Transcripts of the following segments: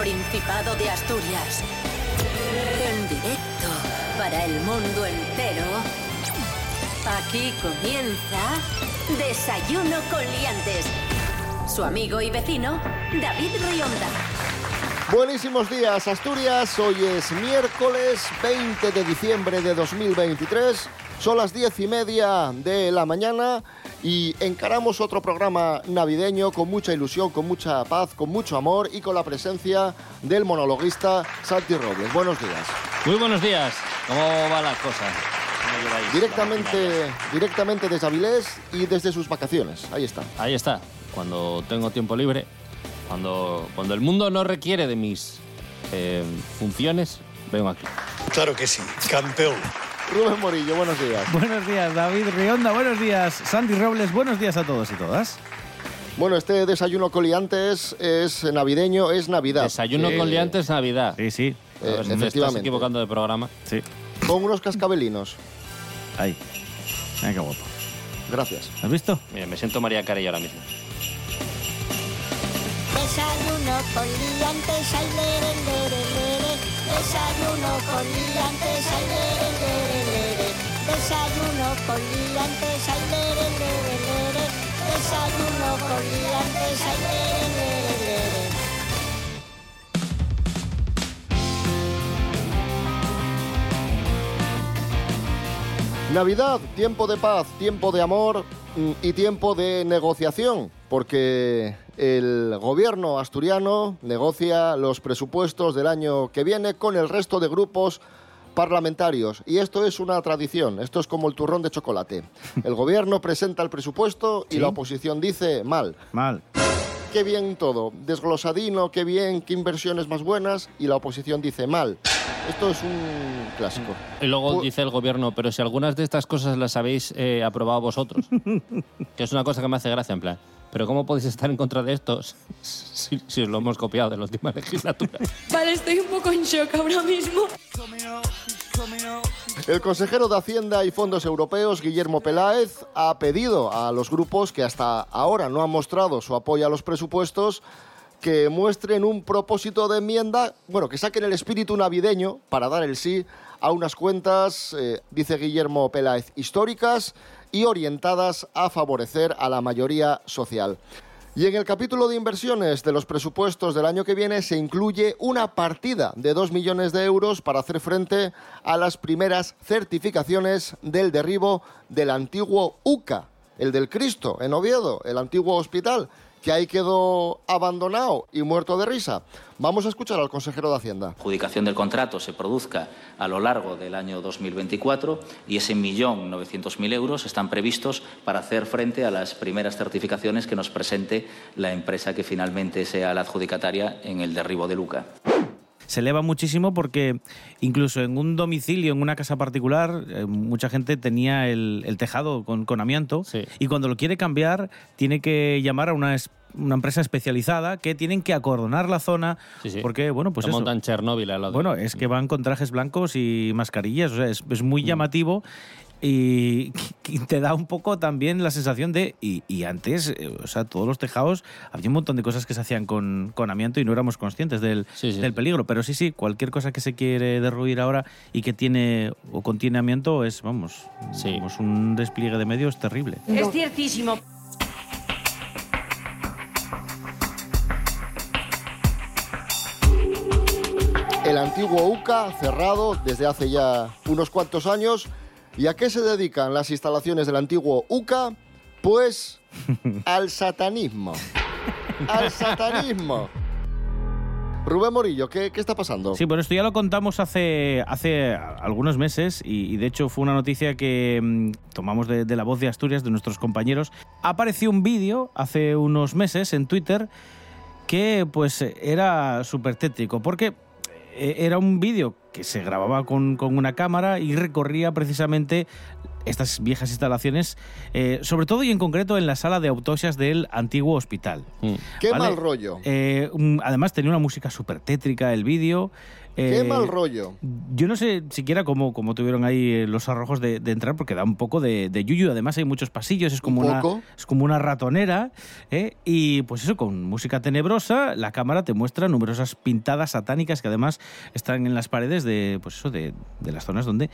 Principado de Asturias. En directo para el mundo entero. Aquí comienza Desayuno con Liantes. Su amigo y vecino, David Rionda. Buenísimos días, Asturias. Hoy es miércoles 20 de diciembre de 2023. Son las diez y media de la mañana y encaramos otro programa navideño con mucha ilusión, con mucha paz, con mucho amor y con la presencia del monologuista Santi Robles. Buenos días. Muy buenos días. ¿Cómo va la cosa? ¿Cómo lleváis Directamente, directamente desde Avilés y desde sus vacaciones. Ahí está. Ahí está. Cuando tengo tiempo libre, cuando, cuando el mundo no requiere de mis eh, funciones, vengo aquí. Claro que sí, campeón. Rubén Morillo, buenos días. Buenos días, David Rionda. Buenos días, Santi Robles. Buenos días a todos y todas. Bueno, este desayuno coliantes es navideño, es Navidad. Desayuno Eh, con liantes Navidad. Sí, sí. Eh, ver me estás equivocando de programa. Sí. Con unos cascabelinos. Ahí. Mira qué guapo. Gracias. ¿Has visto? Mira, me siento María Carey ahora mismo. Desayuno con Desayuno con liantes, ay, lere, lere, lere. Desayuno con liantes, ay, lere, lere, lere. Desayuno con liantes, ay, lere, lere, lere. Navidad, tiempo de paz, tiempo de amor mm, y tiempo de negociación, porque el gobierno asturiano negocia los presupuestos del año que viene con el resto de grupos parlamentarios. Y esto es una tradición, esto es como el turrón de chocolate. El gobierno presenta el presupuesto y Sí. la oposición dice mal. Mal. Qué bien todo, desglosadino, qué bien, qué inversiones más buenas y la oposición dice mal. Esto es un clásico. Y luego Pu- dice el gobierno, pero si algunas de estas cosas las habéis eh, aprobado vosotros, que es una cosa que me hace gracia, en plan, pero ¿cómo podéis estar en contra de estos si, si os lo hemos copiado de la última legislatura? Vale, estoy un poco en shock ahora mismo. El consejero de Hacienda y Fondos Europeos, Guillermo Peláez, ha pedido a los grupos que hasta ahora no han mostrado su apoyo a los presupuestos que muestren un propósito de enmienda, bueno, que saquen el espíritu navideño para dar el sí a unas cuentas, eh, dice Guillermo Peláez, históricas y orientadas a favorecer a la mayoría social. Y en el capítulo de inversiones de los presupuestos del año que viene se incluye una partida de 2 millones de euros para hacer frente a las primeras certificaciones del derribo del antiguo UCA, el del Cristo, en Oviedo, el antiguo hospital, que ahí quedó abandonado y muerto de risa. Vamos a escuchar al consejero de Hacienda. adjudicación del contrato se produzca a lo largo del año 2024 y ese millón novecientos mil euros están previstos para hacer frente a las primeras certificaciones que nos presente la empresa que finalmente sea la adjudicataria en el derribo de Luca. Se eleva muchísimo porque incluso en un domicilio, en una casa particular, eh, mucha gente tenía el, el tejado con, con amianto Sí. y cuando lo quiere cambiar tiene que llamar a una, es- una empresa especializada que tienen que acordonar la zona Sí, sí. porque, bueno, pues eso. montan Chernóbil al lado. Bueno, es que van con trajes blancos y mascarillas, o sea, es, es muy llamativo y y te da un poco también la sensación de, y, y antes, eh, o sea, todos los tejados, había un montón de cosas que se hacían con, con amianto y no éramos conscientes del, Sí, sí. del peligro, pero sí, sí, cualquier cosa que se quiere derruir ahora y que tiene o contiene amianto es, vamos, Sí. vamos, un despliegue de medios terrible. Es ciertísimo. El antiguo UCA, cerrado desde hace ya unos cuantos años. ¿Y a qué se dedican las instalaciones del antiguo UCA? Pues al satanismo. Al satanismo. Rubén Morillo, ¿qué, qué está pasando? Sí, bueno, esto ya lo contamos hace, hace algunos meses y, y de hecho fue una noticia que mm, tomamos de, de la voz de Asturias, de nuestros compañeros. Apareció un vídeo hace unos meses en Twitter que pues era súper tétrico porque era un vídeo que se grababa con, con una cámara y recorría precisamente estas viejas instalaciones, eh, sobre todo y en concreto en la sala de autopsias del antiguo hospital. Mm. Qué mal rollo. Eh, además tenía una música súper tétrica el vídeo. Qué Eh, mal rollo. Yo no sé siquiera cómo, cómo tuvieron ahí eh, los arrojos de, de entrar, porque da un poco de, de yuyu. Además, hay muchos pasillos, es como, Un una, poco. es como una ratonera. ¿eh? Y pues eso, con música tenebrosa, la cámara te muestra numerosas pintadas satánicas que además están en las paredes de, pues eso, de, de las zonas donde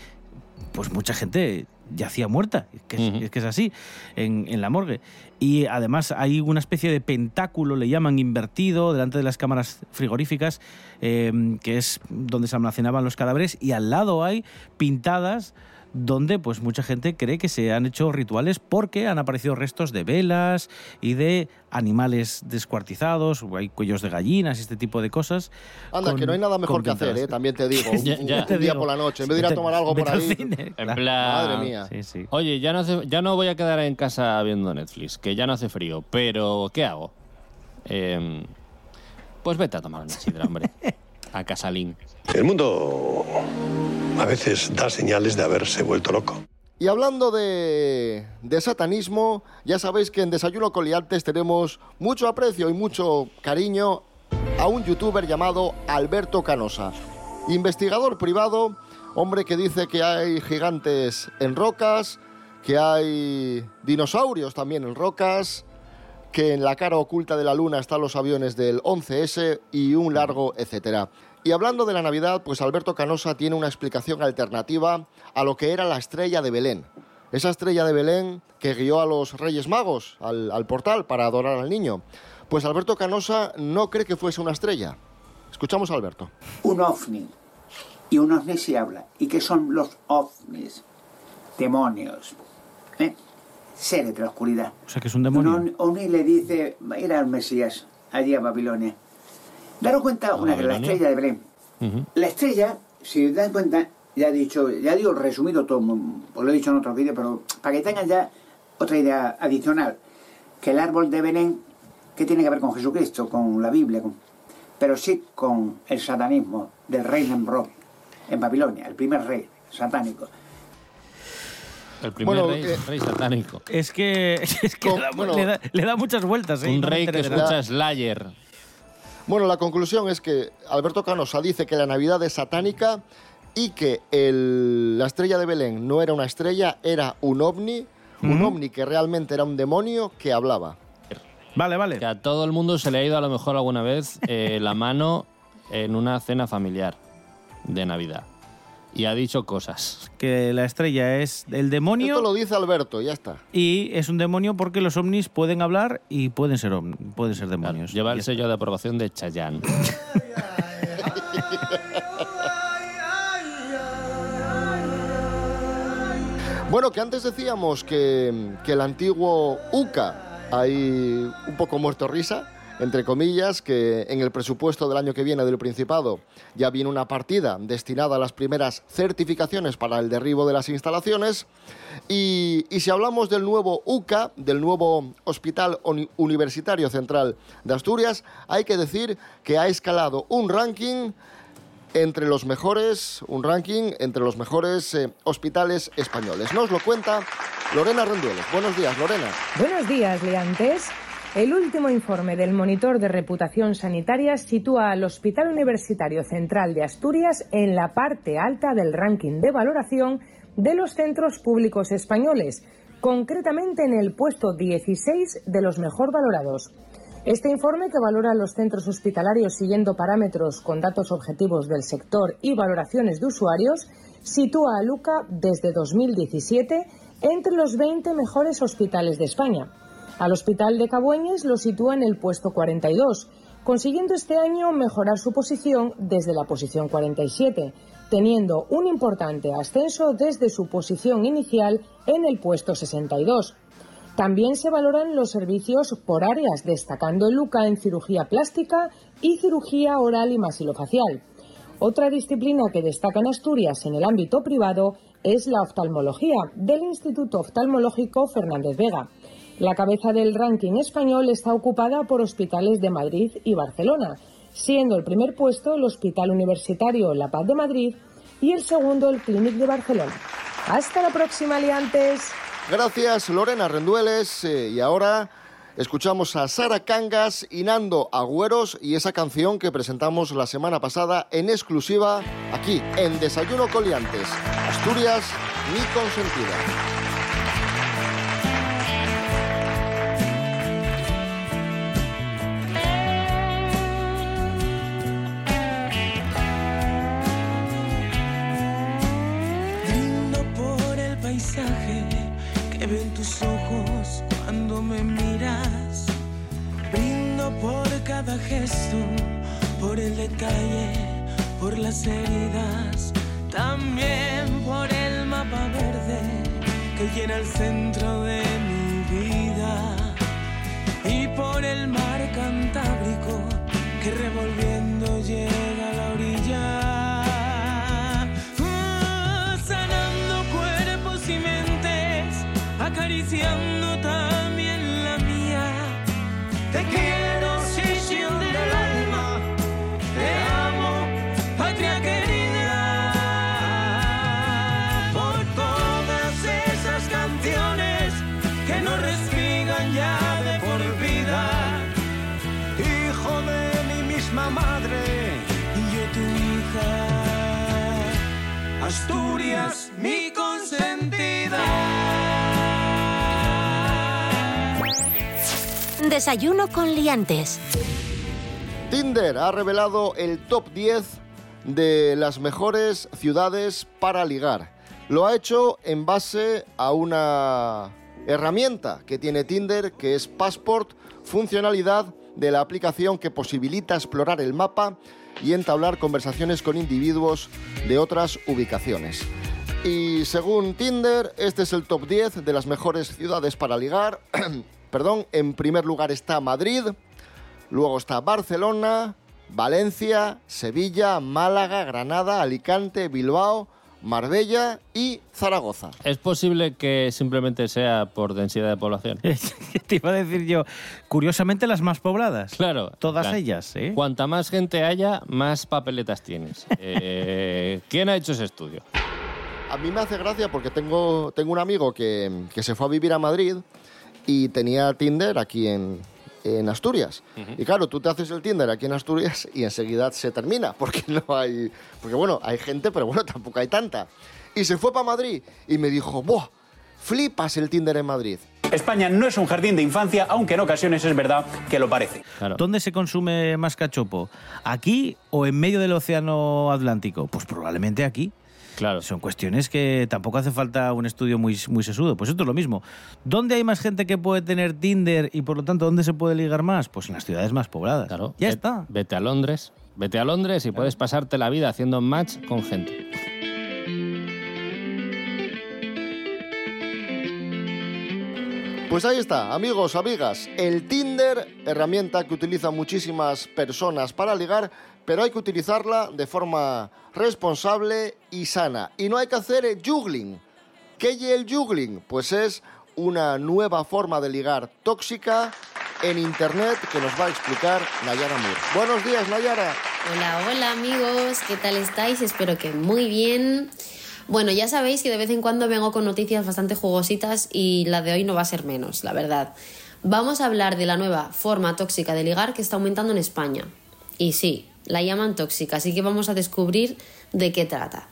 pues mucha gente yacía muerta, es que es, que es así, en, en la morgue. Y además hay una especie de pentáculo, le llaman invertido, delante de las cámaras frigoríficas, eh, que es donde se almacenaban los cadáveres, y al lado hay pintadas donde pues mucha gente cree que se han hecho rituales porque han aparecido restos de velas y de animales descuartizados, o hay cuellos de gallinas y este tipo de cosas. Anda, con- que no hay nada mejor que hacer. ¿eh? también te digo. Un, Ya- ya. un Te día digo. por la noche, en vez de ir a tomar algo por ahí. cine, En plan... Madre mía. Sí, sí. Oye, ya no, hace- ya no voy a quedar en casa viendo Netflix, que ya no hace frío, pero ¿qué hago? Em, pues vete a tomar una sidra, hombre. A Casalín. El mundo a veces da señales de haberse vuelto loco. Y hablando de, de satanismo, ya sabéis que en Desayuno con Liantes tenemos mucho aprecio y mucho cariño a un youtuber llamado Alberto Canosa. Investigador privado, hombre que dice que hay gigantes en rocas, que hay dinosaurios también en rocas, que en la cara oculta de la luna están los aviones del 11S y un largo etcétera. Y hablando de la Navidad, pues Alberto Canosa tiene una explicación alternativa a lo que era la estrella de Belén. Esa estrella de Belén que guió a los Reyes Magos al, al portal para adorar al niño. Pues Alberto Canosa no cree que fuese una estrella. Escuchamos a Alberto. un ovni. Y un ovni se habla. ¿Y qué son los ovnis? Demonios. ¿eh? Seres de la oscuridad. O sea que es un Un demonio. ovni- ovni le dice, va a ir al Mesías, allí a Babilonia. Daros cuenta, una que la Babilonia? estrella de Belén. La estrella, si os dan cuenta, ya he dicho, ya digo resumido todo, os lo he dicho en otros vídeos, pero para que tengan ya otra idea adicional, que el árbol de Belén, ¿qué tiene que ver con Jesucristo, con la Biblia? con- pero sí con el satanismo del rey Nemrod en Babilonia, el primer rey satánico. El primer Bueno, rey, eh, rey satánico. Es que, es que Con- le, da, bueno, le da- le da muchas vueltas. ¿eh? Un No rey que escucha Slayer. Bueno, la conclusión es que Alberto Canosa dice que la Navidad es satánica y que el- la estrella de Belén no era una estrella, era un ovni, un ovni que realmente era un demonio que hablaba. Vale, vale. Que a todo el mundo se le ha ido a lo mejor alguna vez eh, la mano en una cena familiar de Navidad. Y ha dicho cosas. Que la estrella es el demonio Esto lo dice Alberto, ya está. y es un demonio porque los ovnis pueden hablar y pueden ser, pueden ser demonios. Lleva el sello de aprobación de Chayanne. Bueno, que antes decíamos que, que el antiguo UCA, hay un poco muerto risa, entre comillas, que en el presupuesto del año que viene del Principado ya viene una partida destinada a las primeras certificaciones para el derribo de las instalaciones. Y, si hablamos del nuevo UCA, del nuevo Hospital Uni- Universitario Central de Asturias, hay que decir que ha escalado un ranking entre los mejores, un ranking entre los mejores eh, hospitales españoles. Nos lo cuenta Lorena Rendueles. Buenos días, Lorena. Buenos días, Leantes. El último informe del Monitor de Reputación Sanitaria sitúa al Hospital Universitario Central de Asturias en la parte alta del ranking de valoración de los centros públicos españoles, concretamente en el puesto 16 de los mejor valorados. Este informe, que valora los centros hospitalarios siguiendo parámetros con datos objetivos del sector y valoraciones de usuarios, sitúa a Luca desde 2017 entre los 20 mejores hospitales de España. Al Hospital de Cabueñes lo sitúa en el puesto 42, consiguiendo este año mejorar su posición desde la posición 47, teniendo un importante ascenso desde su posición inicial en el puesto 62. También se valoran los servicios por áreas, destacando el LUCA en cirugía plástica y cirugía oral y masilofacial. Otra disciplina que destaca en Asturias en el ámbito privado es la oftalmología del Instituto Oftalmológico Fernández Vega. La cabeza del ranking español está ocupada por hospitales de Madrid y Barcelona, siendo el primer puesto el Hospital Universitario La Paz de Madrid y el segundo el Clínic de Barcelona. Hasta la próxima, liantes. Gracias, Lorena Rendueles. eh, y ahora escuchamos a Sara Cangas y Nando Agüeros y esa canción que presentamos la semana pasada en exclusiva aquí, en Desayuno Coliantes. Asturias, mi consentida. Asturias, mi consentida. Desayuno con liantes. Tinder ha revelado el top 10 de las mejores ciudades para ligar. Lo ha hecho en base a una herramienta que tiene Tinder, que es Passport, funcionalidad de la aplicación que posibilita explorar el mapa y entablar conversaciones con individuos de otras ubicaciones. Y según Tinder, este es el top 10 de las mejores ciudades para ligar. Perdón, en primer lugar está Madrid, luego está Barcelona, Valencia, Sevilla, Málaga, Granada, Alicante, Bilbao, Marbella y Zaragoza. Es posible que simplemente sea por densidad de población. Te iba a decir yo, curiosamente las más pobladas. Claro. Todas Claro. ellas, ¿eh? Cuanta más gente haya, más papeletas tienes. Eh, ¿Quién ha hecho ese estudio? A mí me hace gracia porque tengo, tengo un amigo que, que se fue a vivir a Madrid y tenía Tinder aquí en, en Asturias. Y claro, tú te haces el Tinder aquí en Asturias y enseguida se termina, porque no hay... Porque bueno, hay gente, pero bueno, tampoco hay tanta. Y se fue para Madrid y me dijo, ¡buah! Flipas el Tinder en Madrid. España no es un jardín de infancia, aunque en ocasiones es verdad que lo parece. ¿Dónde se consume más cachopo? ¿Aquí o en medio del Océano Atlántico? Pues probablemente aquí. Claro. Son cuestiones que tampoco hace falta un estudio muy, muy sesudo. Pues esto es lo mismo. ¿Dónde hay más gente que puede tener Tinder y por lo tanto dónde se puede ligar más? Pues en las ciudades más pobladas. Claro. Ya está. Vete a Londres. Vete a Londres y puedes pasarte la vida haciendo match con gente. Pues ahí está, amigos, amigas, el Tinder, herramienta que utilizan muchísimas personas para ligar, pero hay que utilizarla de forma responsable y sana. Y no hay que hacer el juggling. ¿Qué es el juggling? Pues es una nueva forma de ligar tóxica en Internet que nos va a explicar Nayara Moore. Buenos días, Nayara. Hola, hola amigos, ¿qué tal estáis? Espero que muy bien. Bueno, ya sabéis que de vez en cuando vengo con noticias bastante jugositas y la de hoy no va a ser menos, la verdad. Vamos a hablar de la nueva forma tóxica de ligar que está aumentando en España. Y sí, la llaman tóxica, así que vamos a descubrir de qué trata.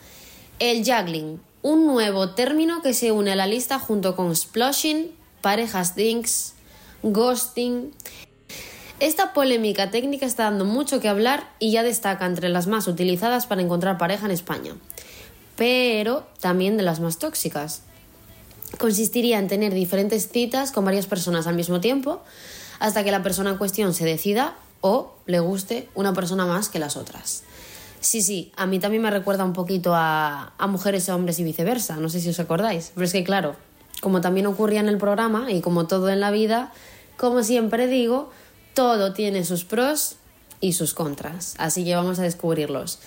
El juggling, un nuevo término que se une a la lista junto con sploshing, parejas dinks, ghosting. Esta polémica técnica está dando mucho que hablar y ya destaca entre las más utilizadas para encontrar pareja en España, pero también de las más tóxicas. Consistiría en tener diferentes citas con varias personas al mismo tiempo hasta que la persona en cuestión se decida o le guste una persona más que las otras. Sí, sí, a mí también me recuerda un poquito a, a mujeres y hombres y viceversa, no sé si os acordáis, pero es que claro, como también ocurría en el programa y como todo en la vida, como siempre digo, todo tiene sus pros y sus contras, así que vamos a descubrirlos.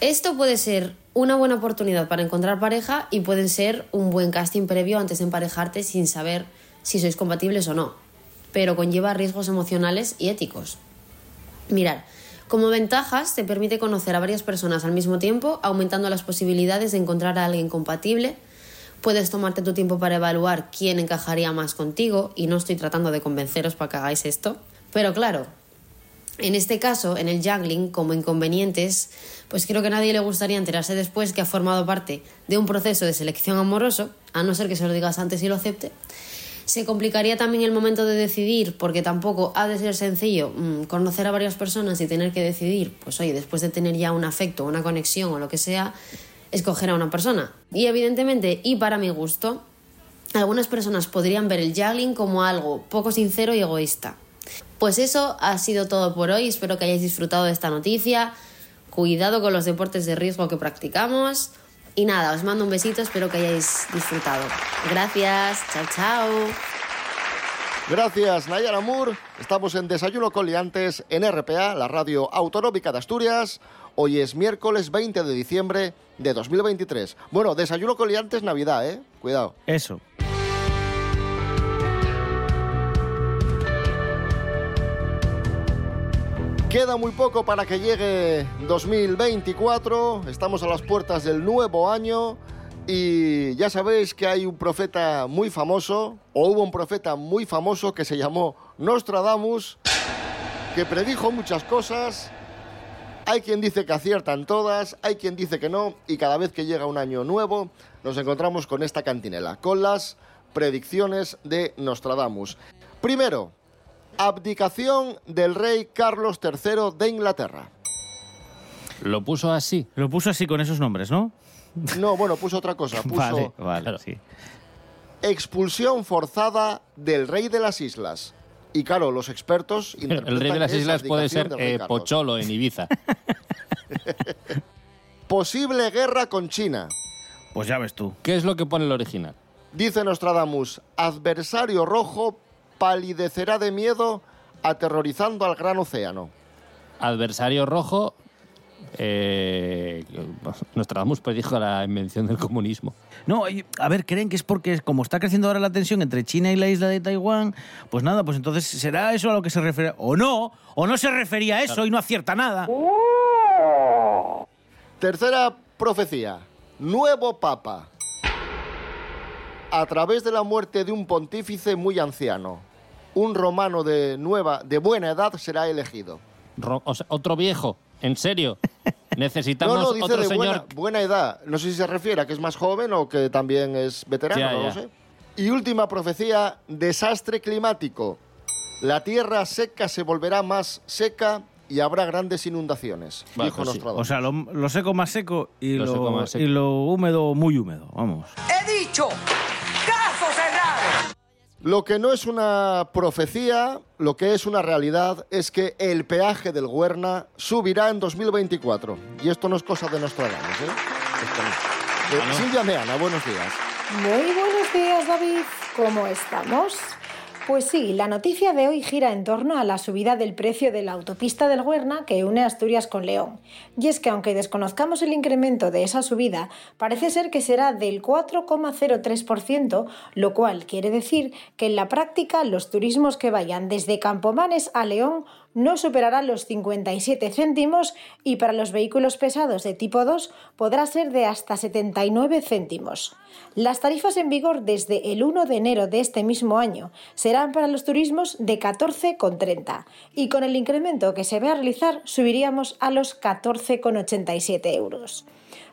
Esto puede ser una buena oportunidad para encontrar pareja y pueden ser un buen casting previo antes de emparejarte sin saber si sois compatibles o no, pero conlleva riesgos emocionales y éticos. Mirar, como ventajas te permite conocer a varias personas al mismo tiempo, aumentando las posibilidades de encontrar a alguien compatible Puedes tomarte tu tiempo para evaluar quién encajaría más contigo y no estoy tratando de convenceros para que hagáis esto. Pero claro, en este caso, en el juggling, como inconvenientes, pues creo que nadie le gustaría enterarse después que ha formado parte de un proceso de selección amoroso, a no ser que se lo digas antes y lo acepte. Se complicaría también el momento de decidir, porque tampoco ha de ser sencillo mm, conocer a varias personas y tener que decidir, pues oye, después de tener ya un afecto, una conexión o lo que sea, escoger a una persona. Y evidentemente, y para mi gusto, algunas personas podrían ver el juggling como algo poco sincero y egoísta. Pues eso ha sido todo por hoy. Espero que hayáis disfrutado de esta noticia. Cuidado con los deportes de riesgo que practicamos. Y nada, os mando un besito. Espero que hayáis disfrutado. Gracias. Chao, chao. Gracias, Nayara Moore. Estamos en Desayuno con Liantes en RPA, la radio autonómica de Asturias. Hoy es miércoles 20 de diciembre de 2023. Bueno, Desayuno con Liantes Navidad, ¿eh? Cuidado. Eso. Queda muy poco para que llegue 2024, estamos a las puertas del nuevo año y ya sabéis que hay un profeta muy famoso, o hubo un profeta muy famoso que se llamó Nostradamus, que predijo muchas cosas. Hay quien dice que aciertan todas, hay quien dice que no, y cada vez que llega un año nuevo nos encontramos con esta cantinela, con las predicciones de Nostradamus. Primero, abdicación del rey Carlos III de Inglaterra. Lo puso así. Lo puso así con esos nombres, ¿no? No, bueno, puso otra cosa. Puso Vale, vale, sí. expulsión forzada del rey de las islas. Y claro, los expertos El rey de las islas puede ser eh. Pocholo en Ibiza. Posible guerra con China. Pues ya ves tú. ¿Qué es lo que pone el original? Dice Nostradamus, adversario rojo palidecerá de miedo aterrorizando al gran océano. Adversario rojo. Eh, Nostradamus predijo la invención del comunismo. No, a ver, creen que es porque como está creciendo ahora la tensión entre China y la isla de Taiwán, pues nada, pues entonces será eso a lo que se refiere. O no, o no se refería a eso Claro. y no acierta nada. Tercera profecía. Nuevo papa. A través de la muerte de un pontífice muy anciano, un romano de nueva, de buena edad será elegido. Ro- o sea, otro viejo, en serio. Necesitamos no, no, dice otro de señor. buena, buena edad. No sé si se refiere a que es más joven o que también es veterano, Ya, no lo sé. Y última profecía, desastre climático. La tierra seca se volverá más seca y habrá grandes inundaciones, Va, dijo pues sí. O sea, lo, lo seco más seco y Lo lo, seco más seco. y lo húmedo muy húmedo. Vamos. He dicho. Lo que no es una profecía, lo que es una realidad, es que el peaje del Huerna subirá en 2024. Y esto no es cosa de Nostradamus, ¿eh? Esto no. Silvia Meana, buenos días. Muy buenos días, David. ¿Cómo estamos? Pues sí, la noticia de hoy gira en torno a la subida del precio de la autopista del Huerna que une Asturias con León. Y es que aunque desconozcamos el incremento de esa subida, parece ser que será del 4,03%, lo cual quiere decir que en la práctica los turismos que vayan desde Campomanes a León no superarán los 57 céntimos y para los vehículos pesados de tipo 2 podrá ser de hasta 79 céntimos. Las tarifas en vigor desde el 1 de enero de este mismo año serán para los turismos de 14,30 y con el incremento que se va a realizar subiríamos a los 14,87 euros.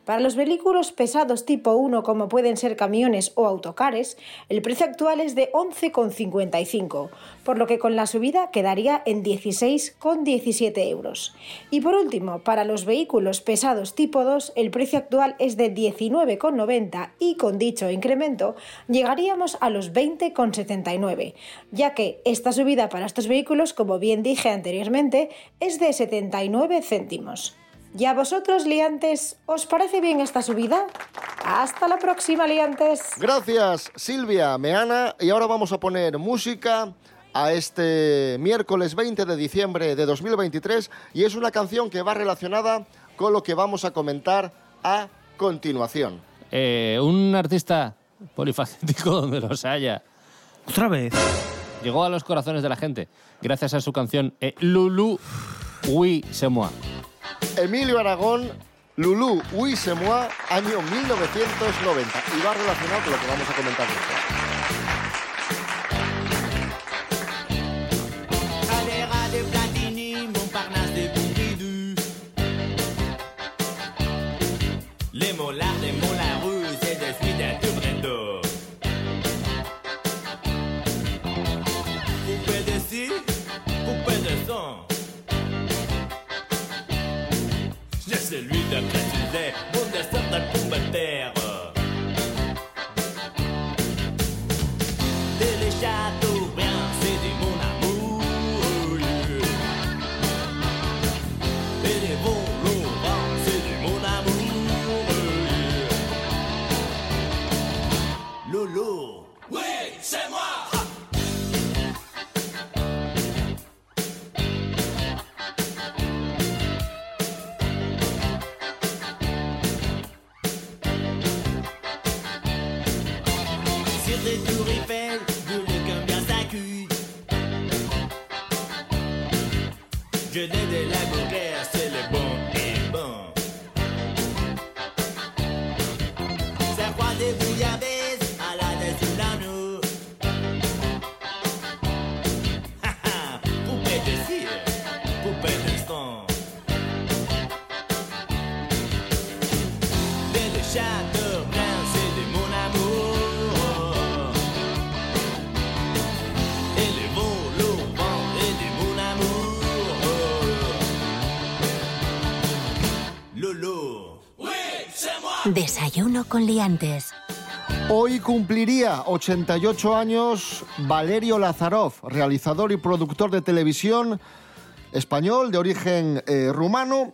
Para los vehículos pesados tipo 1 como pueden ser camiones o autocares, el precio actual es de 11,55, por lo que con la subida quedaría en 16,17 euros. Y por último, para los vehículos pesados tipo 2, el precio actual es de 19,90 y con dicho incremento llegaríamos a los 20,79, ya que esta subida para estos vehículos, como bien dije anteriormente, es de 79 céntimos. ¿Y a vosotros, liantes, os parece bien esta subida? Hasta la próxima, liantes. Gracias, Silvia Meana. Y ahora vamos a poner música a este miércoles 20 de diciembre de 2023 y es una canción que va relacionada con lo que vamos a comentar a continuación. Eh, un artista polifacético donde los haya. Otra vez. Llegó a los corazones de la gente gracias a su canción eh, Lulu Oui C'est Moi. Emilio Aragón Lulu, Oui, c'est moi, año 1990. Y va relacionado con lo que vamos a comentar después. Oui, c'est moi. Desayuno con liantes. Hoy cumpliría 88 años Valerio Lazarov, realizador y productor de televisión español de origen eh, rumano,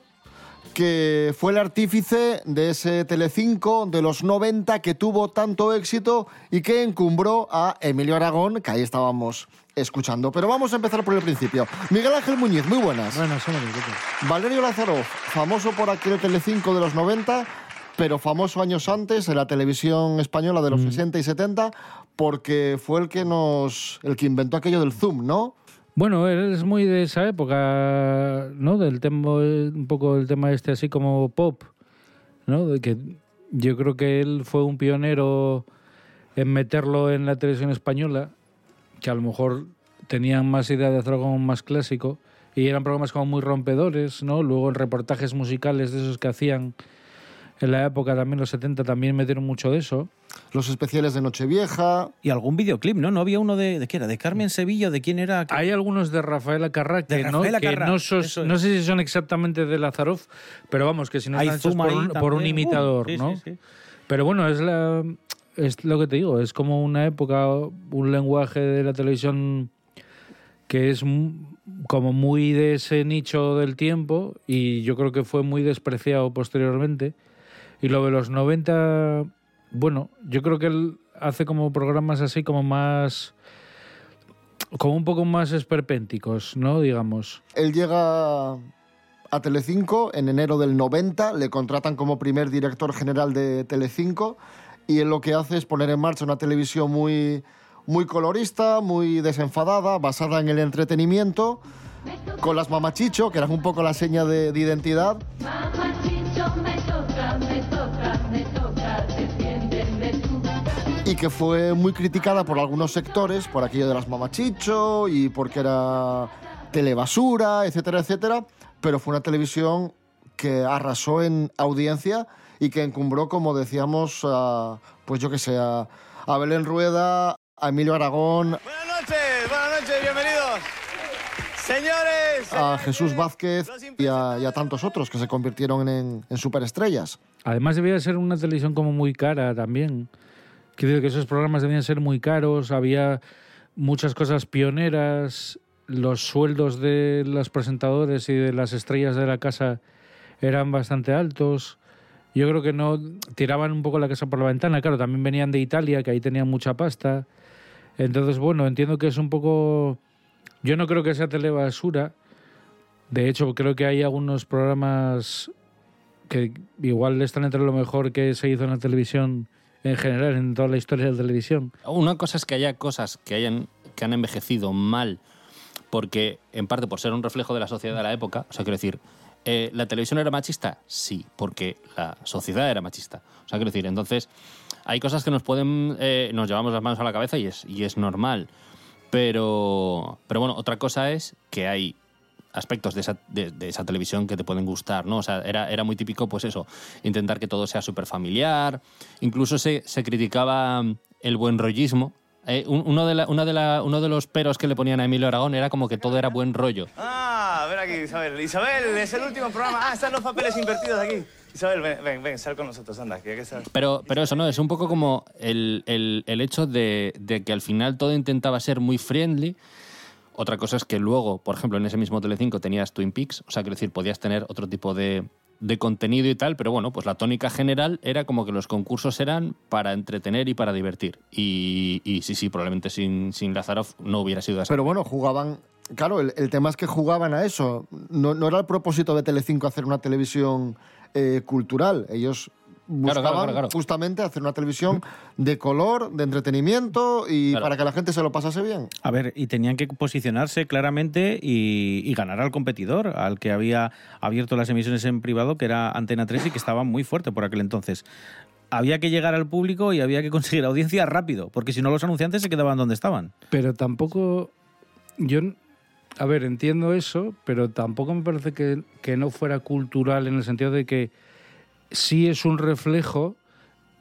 que fue el artífice de ese Telecinco de los 90 que tuvo tanto éxito y que encumbró a Emilio Aragón, que ahí estábamos escuchando. Pero vamos a empezar por el principio. Miguel Ángel Muñiz, muy buenas. Buenas. Valerio Lazarov, famoso por aquel Telecinco de los 90, pero famoso años antes en la televisión española de los 60 y 70, porque fue el que nos el que inventó aquello del Zoom, ¿no? Bueno, él es muy de esa época, ¿no? Del tema, un poco el tema este así como pop, ¿no? De que yo creo que él fue un pionero en meterlo en la televisión española, que a lo mejor tenían más idea de hacer algo más clásico y eran programas como muy rompedores, ¿no? Luego en reportajes musicales de esos que hacían en la época también los 70 también metieron mucho de eso. Los especiales de Nochevieja. Y algún videoclip, ¿no? ¿No había uno de, de qué era? ¿De Carmen Sevilla? ¿De quién era? Hay algunos de Rafaela Carrá que, De no, que no, sos- eso es. no sé si son exactamente de Lazarov, pero vamos, que si no Hay están hechos por un, por un también. Uh, imitador, sí, ¿no? sí, sí. Pero bueno, es, la, es lo que te digo, es como una época, un lenguaje de la televisión que es como muy de ese nicho del tiempo y yo creo que fue muy despreciado posteriormente. Y lo de los 90, bueno, yo creo que él hace como programas así como más como un poco más esperpénticos, ¿no? Digamos. Él llega a Telecinco en enero del 90, le contratan como primer director general de Telecinco y él lo que hace es poner en marcha una televisión muy, muy colorista, muy desenfadada, basada en el entretenimiento, con las mamachicho, que eran un poco la seña de, de identidad. y que fue muy criticada por algunos sectores por aquello de las mamachicho y porque era telebasura, etcétera, etcétera, pero fue una televisión que arrasó en audiencia y que encumbró, como decíamos, a, pues yo que sé, a, a Belén Rueda, a Emilio Aragón, Buenas noches, buenas noches, bienvenidos. Señores, a Jesús Vázquez y a, y a tantos otros que se convirtieron en, en superestrellas. Además debía ser una televisión como muy cara también. Quiero decir que esos programas debían ser muy caros, había muchas cosas pioneras, los sueldos de los presentadores y de las estrellas de la casa eran bastante altos. Yo creo que no tiraban un poco la casa por la ventana. Claro, también venían de Italia, que ahí tenían mucha pasta. Entonces, bueno, entiendo que es un poco... Yo no creo que sea telebasura. De hecho, creo que hay algunos programas que igual están entre lo mejor que se hizo en la televisión en general, en toda la historia de la televisión. Una cosa es que haya cosas que, hayan, que han envejecido mal, porque en parte por ser un reflejo de la sociedad de la época, o sea, quiero decir, Eh, ¿La televisión era machista? Sí, porque la sociedad era machista. O sea, quiero decir, entonces hay cosas que nos pueden, eh, nos llevamos las manos a la cabeza y es, y es normal. Pero, pero bueno, otra cosa es que hay aspectos de esa, de, esa televisión que te pueden gustar, ¿no? O sea, era, era muy típico, pues eso, intentar que todo sea súper familiar. Incluso se, se criticaba el buen rollismo. Eh, un- uno, de la- una de la- uno de los peros que le ponían a Emilio Aragón era como que todo era buen rollo. Ah, aquí, Isabel. Isabel, es el último programa. Ah, están los papeles invertidos aquí. Isabel, ven, ven, ven, sal con nosotros, anda, que hay que sal. Pero, pero eso no, es un poco como el, el- el hecho de, de que al final todo intentaba ser muy friendly. Otra cosa es que luego, por ejemplo, en ese mismo Telecinco tenías Twin Peaks, o sea, quiero decir, podías tener otro tipo de, de contenido y tal, pero bueno, pues la tónica general era como que los concursos eran para entretener y para divertir. Y, y sí, sí, probablemente sin, sin Lazarov no hubiera sido así. Pero bueno, jugaban. Claro, el, el tema es que jugaban a eso. No, no era el propósito de Telecinco hacer una televisión eh, cultural. Ellos Claro, buscaban claro, claro, claro. justamente hacer una televisión de color, de entretenimiento y Claro. para que la gente se lo pasase bien. A ver, y tenían que posicionarse claramente y, y ganar al competidor, al que había abierto las emisiones en privado, que era Antena 3 y que estaba muy fuerte por aquel entonces. Había que llegar al público y había que conseguir audiencia rápido, porque si no los anunciantes se quedaban donde estaban. Pero tampoco. Yo. A ver, entiendo eso, pero tampoco me parece que, que no fuera cultural en el sentido de que sí es un reflejo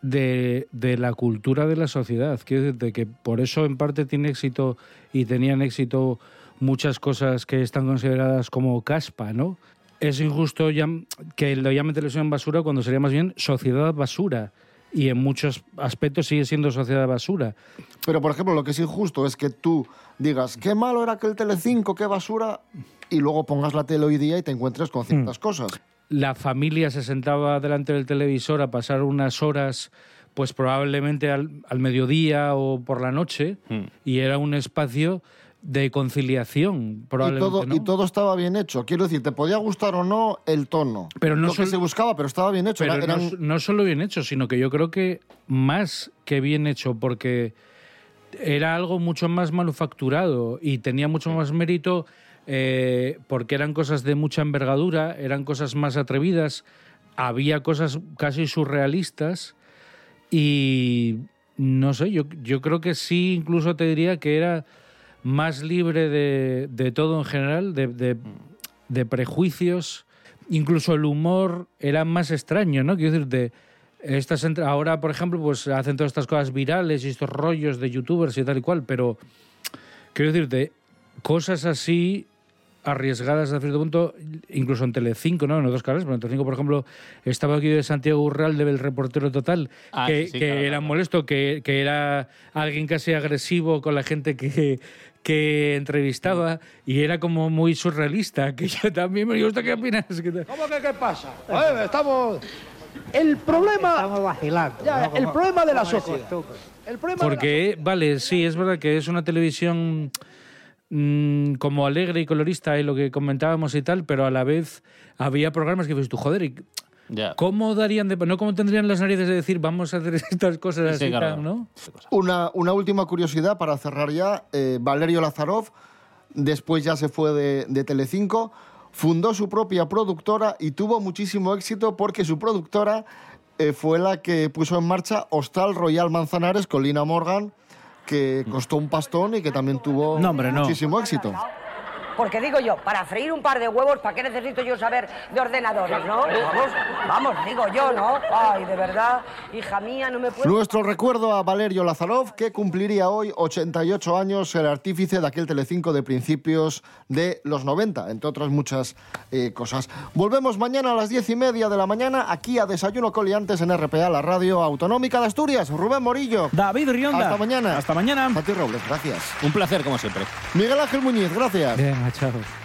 de, de la cultura de la sociedad. Quiero decirte que por eso en parte tiene éxito y tenían éxito muchas cosas que están consideradas como caspa, ¿no? Es injusto llam- que lo llamen televisión basura cuando sería más bien sociedad basura. Y en muchos aspectos sigue siendo sociedad basura. Pero, por ejemplo, lo que es injusto es que tú digas, qué malo era aquel Telecinco, qué basura, y luego pongas la tele hoy día y te encuentres con ciertas cosas. la familia se sentaba delante del televisor a pasar unas horas, pues probablemente al, al mediodía o por la noche, y era un espacio de conciliación, Y probablemente. todo, ¿no? y todo estaba bien hecho. Quiero decir, te podía gustar o no el tono. Pero no lo que se buscaba, pero estaba bien hecho. Pero Era- no, eran- s- no solo bien hecho, sino que yo creo que más que bien hecho, porque era algo mucho más manufacturado y tenía mucho más mérito eh, porque eran cosas de mucha envergadura, eran cosas más atrevidas, había cosas casi surrealistas y no sé, yo, yo creo que sí, incluso te diría que era más libre de, de todo en general, de, de- de prejuicios, incluso el humor era más extraño, ¿no? Quiero decir, de estas ahora, por ejemplo, pues hacen todas estas cosas virales y estos rollos de youtubers y tal y cual, pero quiero decirte, cosas así arriesgadas hasta cierto punto, incluso en Telecinco, ¿no? En otros canales, pero en Telecinco, por ejemplo, estaba aquí de Santiago Urralde, el reportero total, Ah, que, sí, sí, que claro, era molesto, que, que era alguien casi agresivo con la gente que, que entrevistaba y era como muy surrealista, que yo también me gusta, ¿qué opinas? ¿Cómo que qué pasa? A ver, estamos. El problema. Estamos vacilando. Ya, el problema de la sociedad. El problema de la Porque, vale, sí, es verdad que es una televisión mm, como alegre y colorista, y lo que comentábamos y tal, pero a la vez había programas que dices tú, joder, ¿y ¿cómo darían de, no cómo tendrían las narices de decir vamos a hacer estas cosas Sí, así, claro. ¿no? Una, una última curiosidad para cerrar ya. eh, Valerio Lazarov, después ya se fue de, de Telecinco, fundó su propia productora y tuvo muchísimo éxito porque su productora eh, fue la que puso en marcha Hostal Royal Manzanares con Lina Morgan, que costó un pastón y que también tuvo No, hombre, no. muchísimo éxito. Porque digo yo, para freír un par de huevos, ¿para qué necesito yo saber de ordenadores, no? Vamos, vamos, digo yo, ¿no? Ay, de verdad, hija mía, no me puedo... Nuestro recuerdo a Valerio Lazarov, que cumpliría hoy 88 años, el artífice de aquel Telecinco de principios de los 90, entre otras muchas eh, cosas. Volvemos mañana a las 10 y media de la mañana aquí a Desayuno Coliantes en RPA, la radio autonómica de Asturias. Rubén Morillo. David Rionda. Hasta mañana. Hasta mañana. Pati Robles, gracias. Un placer, como siempre. Miguel Ángel Muñiz, gracias. Venga, chao.